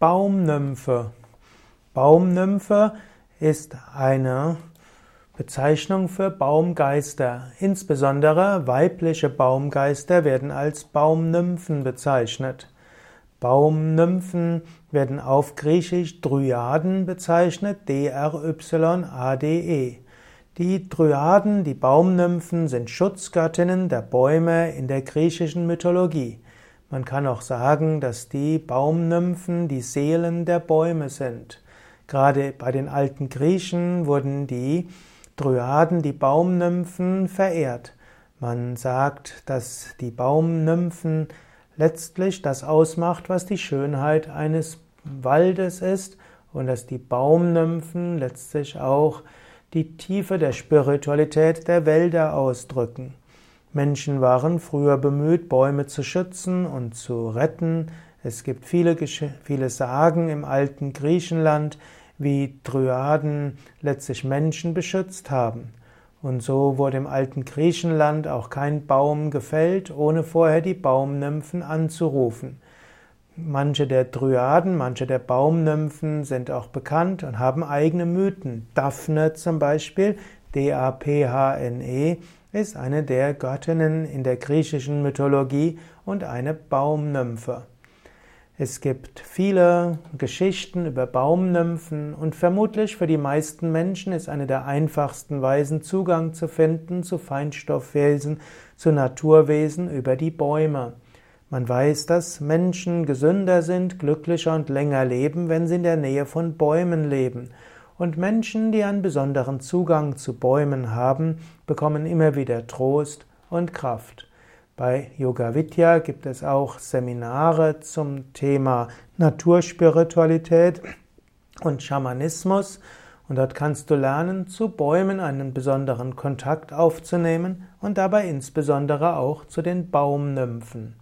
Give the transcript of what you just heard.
Baumnymphe. Baumnymphe ist eine Bezeichnung für Baumgeister. Insbesondere weibliche Baumgeister werden als Baumnymphen bezeichnet. Baumnymphen werden auf Griechisch Dryaden bezeichnet, D-R-Y-A-D-E. Die Dryaden, die Baumnymphen, sind Schutzgöttinnen der Bäume in der griechischen Mythologie. Man kann auch sagen, dass die Baumnymphen die Seelen der Bäume sind. Gerade bei den alten Griechen wurden die Dryaden, die Baumnymphen, verehrt. Man sagt, dass die Baumnymphen letztlich das ausmacht, was die Schönheit eines Waldes ist und dass die Baumnymphen letztlich auch die Tiefe der Spiritualität der Wälder ausdrücken. Menschen waren früher bemüht, Bäume zu schützen und zu retten. Es gibt viele, viele Sagen im alten Griechenland, wie Dryaden letztlich Menschen beschützt haben. Und so wurde im alten Griechenland auch kein Baum gefällt, ohne vorher die Baumnymphen anzurufen. Manche der Dryaden, manche der Baumnymphen sind auch bekannt und haben eigene Mythen. Daphne zum Beispiel, D-A-P-H-N-E, ist eine der Göttinnen in der griechischen Mythologie und eine Baumnymphe. Es gibt viele Geschichten über Baumnymphen und vermutlich für die meisten Menschen ist eine der einfachsten Weisen Zugang zu finden zu Feinstoffwesen, zu Naturwesen über die Bäume. Man weiß, dass Menschen gesünder sind, glücklicher und länger leben, wenn sie in der Nähe von Bäumen leben. Und Menschen, die einen besonderen Zugang zu Bäumen haben, bekommen immer wieder Trost und Kraft. Bei Yoga Vidya gibt es auch Seminare zum Thema Naturspiritualität und Schamanismus. Und dort kannst du lernen, zu Bäumen einen besonderen Kontakt aufzunehmen und dabei insbesondere auch zu den Baumnymphen.